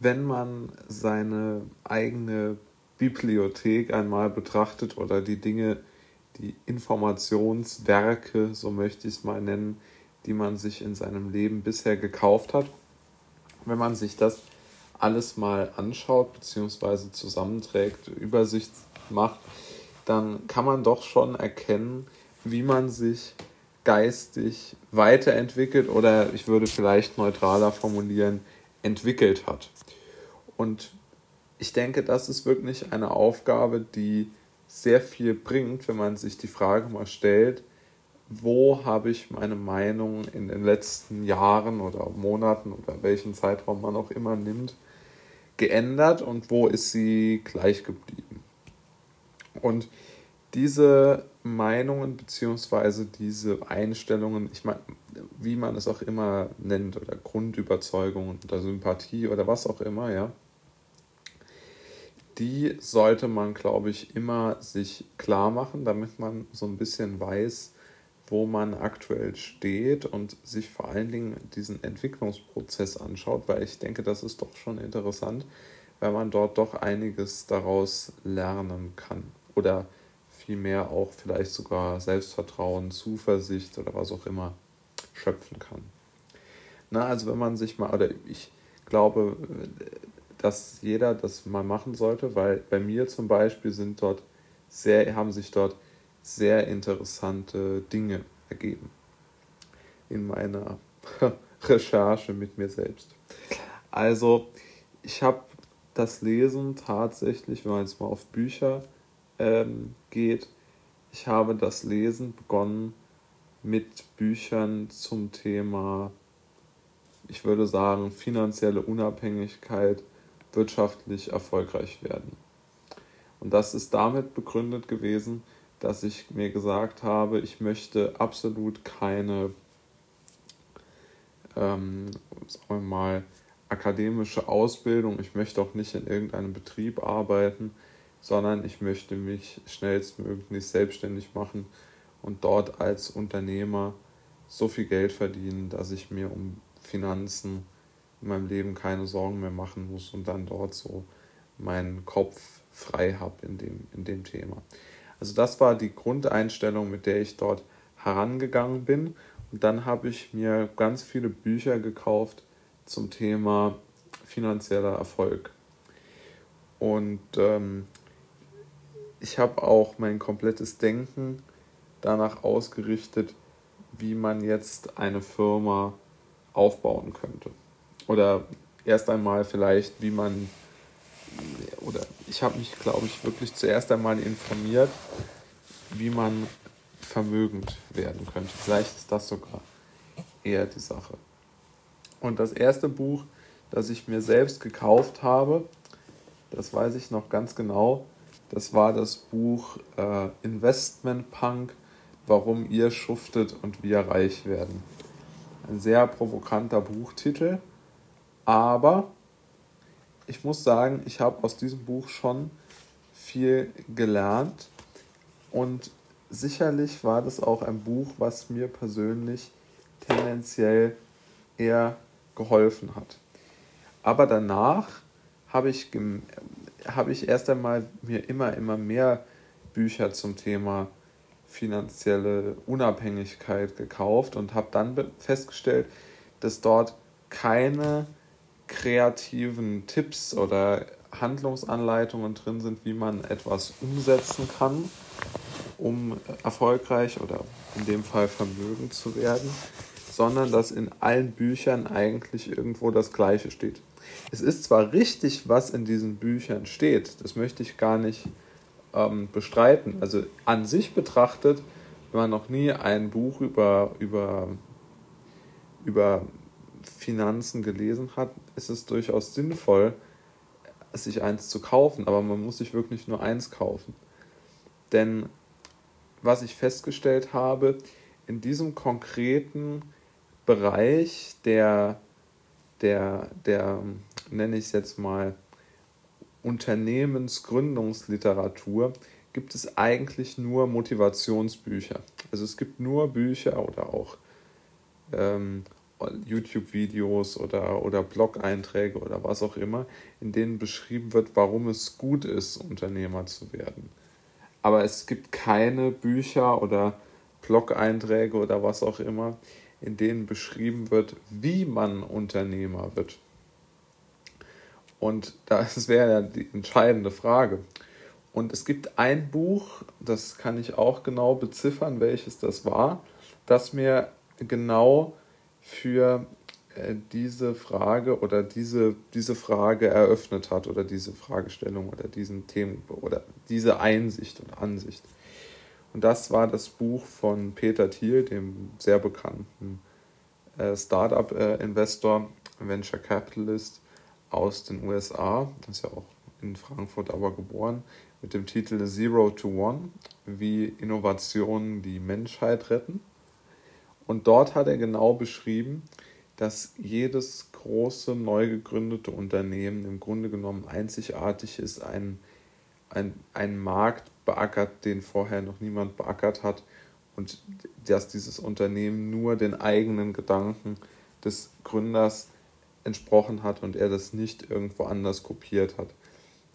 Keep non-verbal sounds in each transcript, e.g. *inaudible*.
wenn man seine eigene Bibliothek einmal betrachtet oder die Dinge, die Informationswerke, so möchte ich es mal nennen, die man sich in seinem Leben bisher gekauft hat, wenn man sich das alles mal anschaut bzw. zusammenträgt, Übersicht macht, dann kann man doch schon erkennen, wie man sich geistig weiterentwickelt oder ich würde vielleicht neutraler formulieren, entwickelt hat. Und ich denke, das ist wirklich eine Aufgabe, die sehr viel bringt, wenn man sich die Frage mal stellt, wo habe ich meine Meinung in den letzten Jahren oder Monaten oder welchen Zeitraum man auch immer nimmt, geändert und wo ist sie gleich geblieben. Und diese Meinungen bzw. diese Einstellungen, ich meine, wie man es auch immer nennt, oder Grundüberzeugungen oder Sympathie oder was auch immer, ja, die sollte man, glaube ich, immer sich klar machen, damit man so ein bisschen weiß, wo man aktuell steht und sich vor allen Dingen diesen Entwicklungsprozess anschaut, weil ich denke, das ist doch schon interessant, weil man dort doch einiges daraus lernen kann oder vielmehr auch vielleicht sogar Selbstvertrauen, Zuversicht oder was auch immer schöpfen kann. Na, also wenn man sich mal, oder ich glaube, dass jeder das mal machen sollte, weil bei mir zum Beispiel sind dort sehr, haben sich dort sehr interessante Dinge ergeben in meiner *laughs* Recherche mit mir selbst. Also ich habe das Lesen tatsächlich, wenn man jetzt mal auf Bücher ähm, geht, ich habe das Lesen begonnen mit Büchern zum Thema, ich würde sagen, finanzielle Unabhängigkeit, wirtschaftlich erfolgreich werden. Und das ist damit begründet gewesen, dass ich mir gesagt habe, ich möchte absolut keine, ähm, sagen wir mal, akademische Ausbildung, ich möchte auch nicht in irgendeinem Betrieb arbeiten, sondern ich möchte mich schnellstmöglich selbstständig machen und dort als Unternehmer so viel Geld verdienen, dass ich mir um Finanzen in meinem Leben keine Sorgen mehr machen muss und dann dort so meinen Kopf frei habe in dem, in dem Thema. Also das war die Grundeinstellung, mit der ich dort herangegangen bin. Und dann habe ich mir ganz viele Bücher gekauft zum Thema finanzieller Erfolg. Und ähm, ich habe auch mein komplettes Denken danach ausgerichtet, wie man jetzt eine Firma aufbauen könnte. Oder erst einmal vielleicht, wie man, oder ich habe mich, glaube ich, wirklich zuerst einmal informiert, wie man vermögend werden könnte. Vielleicht ist das sogar eher die Sache. Und das erste Buch, das ich mir selbst gekauft habe, das weiß ich noch ganz genau, das war das Buch äh, Investment Punk, warum ihr schuftet und wir reich werden. Ein sehr provokanter Buchtitel, aber ich muss sagen, ich habe aus diesem Buch schon viel gelernt und sicherlich war das auch ein Buch, was mir persönlich tendenziell eher geholfen hat. Aber danach habe ich habe ich erst einmal mir immer, immer mehr Bücher zum Thema finanzielle Unabhängigkeit gekauft und habe dann festgestellt, dass dort keine kreativen Tipps oder Handlungsanleitungen drin sind, wie man etwas umsetzen kann, um erfolgreich oder in dem Fall vermögend zu werden, sondern dass in allen Büchern eigentlich irgendwo das Gleiche steht. Es ist zwar richtig, was in diesen Büchern steht, das möchte ich gar nicht ähm, bestreiten. Also an sich betrachtet, wenn man noch nie ein Buch über, über, über Finanzen gelesen hat, ist es durchaus sinnvoll, sich eins zu kaufen, aber man muss sich wirklich nur eins kaufen. Denn was ich festgestellt habe, in diesem konkreten Bereich der der, der nenne ich es jetzt mal, Unternehmensgründungsliteratur gibt es eigentlich nur Motivationsbücher. Also es gibt nur Bücher oder auch ähm, YouTube-Videos oder, oder Blog-Einträge oder was auch immer, in denen beschrieben wird, warum es gut ist, Unternehmer zu werden. Aber es gibt keine Bücher oder Blog-Einträge oder was auch immer, in denen beschrieben wird, wie man Unternehmer wird. Und *laughs* das wäre ja die entscheidende Frage. Und es gibt ein Buch, das kann ich auch genau beziffern, welches das war, das mir genau für äh, diese Frage oder diese, diese Frage eröffnet hat oder diese Fragestellung oder diesen Themen oder diese Einsicht und Ansicht. Und das war das Buch von Peter Thiel, dem sehr bekannten äh, Startup-Investor, Venture Capitalist aus den USA, das ist ja auch in Frankfurt aber geboren, mit dem Titel Zero to One, wie Innovationen die Menschheit retten. Und dort hat er genau beschrieben, dass jedes große, neu gegründete Unternehmen im Grunde genommen einzigartig ist, ein, ein, ein Markt beackert, den vorher noch niemand beackert hat und dass dieses Unternehmen nur den eigenen Gedanken des Gründers entsprochen hat und er das nicht irgendwo anders kopiert hat.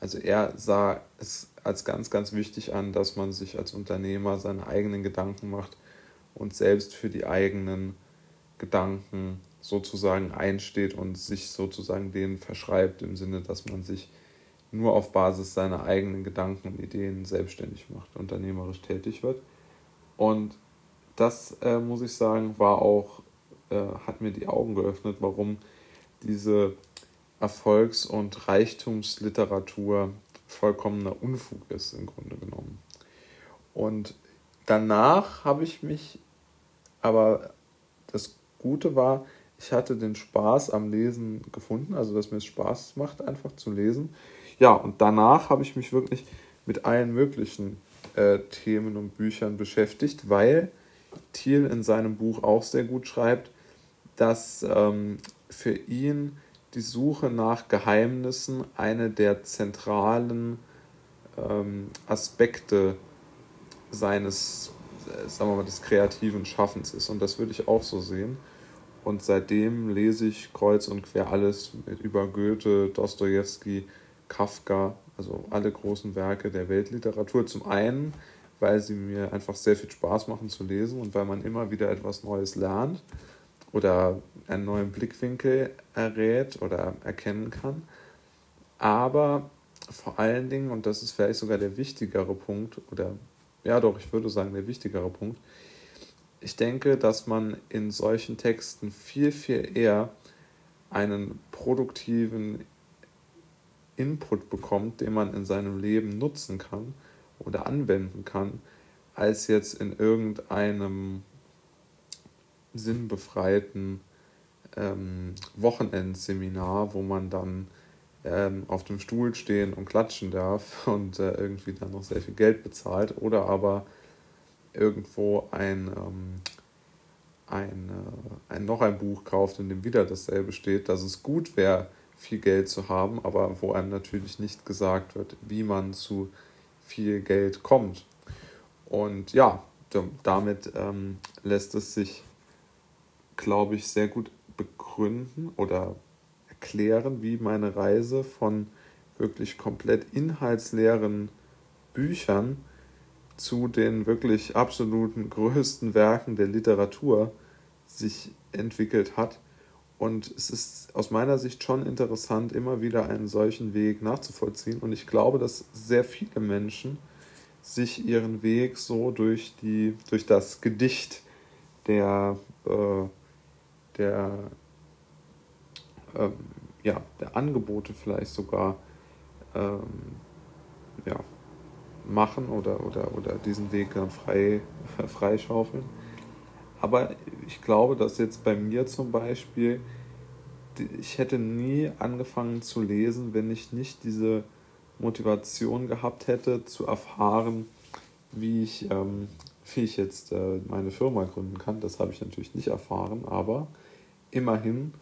Also er sah es als ganz, ganz wichtig an, dass man sich als Unternehmer seine eigenen Gedanken macht und selbst für die eigenen Gedanken sozusagen einsteht und sich sozusagen denen verschreibt, im Sinne, dass man sich nur auf Basis seiner eigenen Gedanken und Ideen selbstständig macht, unternehmerisch tätig wird. Und das, äh, muss ich sagen, war auch, äh, hat mir die Augen geöffnet, warum diese Erfolgs- und Reichtumsliteratur vollkommener Unfug ist im Grunde genommen. Und danach habe ich mich, aber das Gute war, ich hatte den Spaß am Lesen gefunden, also dass mir es Spaß macht, einfach zu lesen. Ja, und danach habe ich mich wirklich mit allen möglichen äh, Themen und Büchern beschäftigt, weil Thiel in seinem Buch auch sehr gut schreibt, dass ähm, für ihn die Suche nach Geheimnissen eine der zentralen ähm, Aspekte seines, äh, sagen wir mal, des kreativen Schaffens ist. Und das würde ich auch so sehen. Und seitdem lese ich kreuz und quer alles über Goethe, Dostoevsky, Kafka, also alle großen Werke der Weltliteratur. Zum einen, weil sie mir einfach sehr viel Spaß machen zu lesen und weil man immer wieder etwas Neues lernt oder einen neuen Blickwinkel errät oder erkennen kann. Aber vor allen Dingen, und das ist vielleicht sogar der wichtigere Punkt, oder ja doch, ich würde sagen der wichtigere Punkt, ich denke, dass man in solchen Texten viel, viel eher einen produktiven Input bekommt, den man in seinem Leben nutzen kann oder anwenden kann, als jetzt in irgendeinem sinnbefreiten ähm, Wochenendseminar, wo man dann ähm, auf dem Stuhl stehen und klatschen darf *laughs* und äh, irgendwie dann noch sehr viel Geld bezahlt oder aber irgendwo ein, ähm, ein, äh, ein, noch ein Buch kauft, in dem wieder dasselbe steht, dass es gut wäre, viel Geld zu haben, aber wo einem natürlich nicht gesagt wird, wie man zu viel Geld kommt. Und ja, damit ähm, lässt es sich glaube ich, sehr gut begründen oder erklären, wie meine Reise von wirklich komplett inhaltsleeren Büchern zu den wirklich absoluten größten Werken der Literatur sich entwickelt hat. Und es ist aus meiner Sicht schon interessant, immer wieder einen solchen Weg nachzuvollziehen. Und ich glaube, dass sehr viele Menschen sich ihren Weg so durch, die, durch das Gedicht der äh, der, ähm, ja, der Angebote vielleicht sogar ähm, ja, machen oder, oder, oder diesen Weg dann frei, *laughs* freischaufeln. Aber ich glaube, dass jetzt bei mir zum Beispiel, ich hätte nie angefangen zu lesen, wenn ich nicht diese Motivation gehabt hätte, zu erfahren, wie ich, ähm, wie ich jetzt äh, meine Firma gründen kann. Das habe ich natürlich nicht erfahren, aber immerhin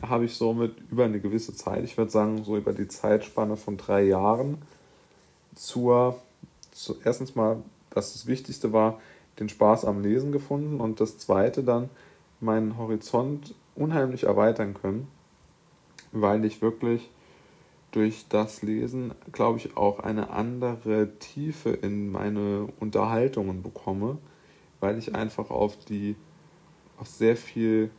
habe ich somit über eine gewisse Zeit, ich würde sagen so über die Zeitspanne von drei Jahren, zur, zu, erstens mal, dass das Wichtigste war, den Spaß am Lesen gefunden und das Zweite dann meinen Horizont unheimlich erweitern können, weil ich wirklich durch das Lesen, glaube ich, auch eine andere Tiefe in meine Unterhaltungen bekomme, weil ich einfach auf die, auf sehr viel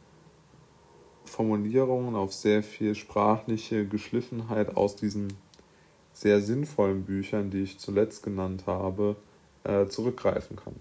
Formulierungen, auf sehr viel sprachliche Geschliffenheit aus diesen sehr sinnvollen Büchern, die ich zuletzt genannt habe, äh, zurückgreifen kann.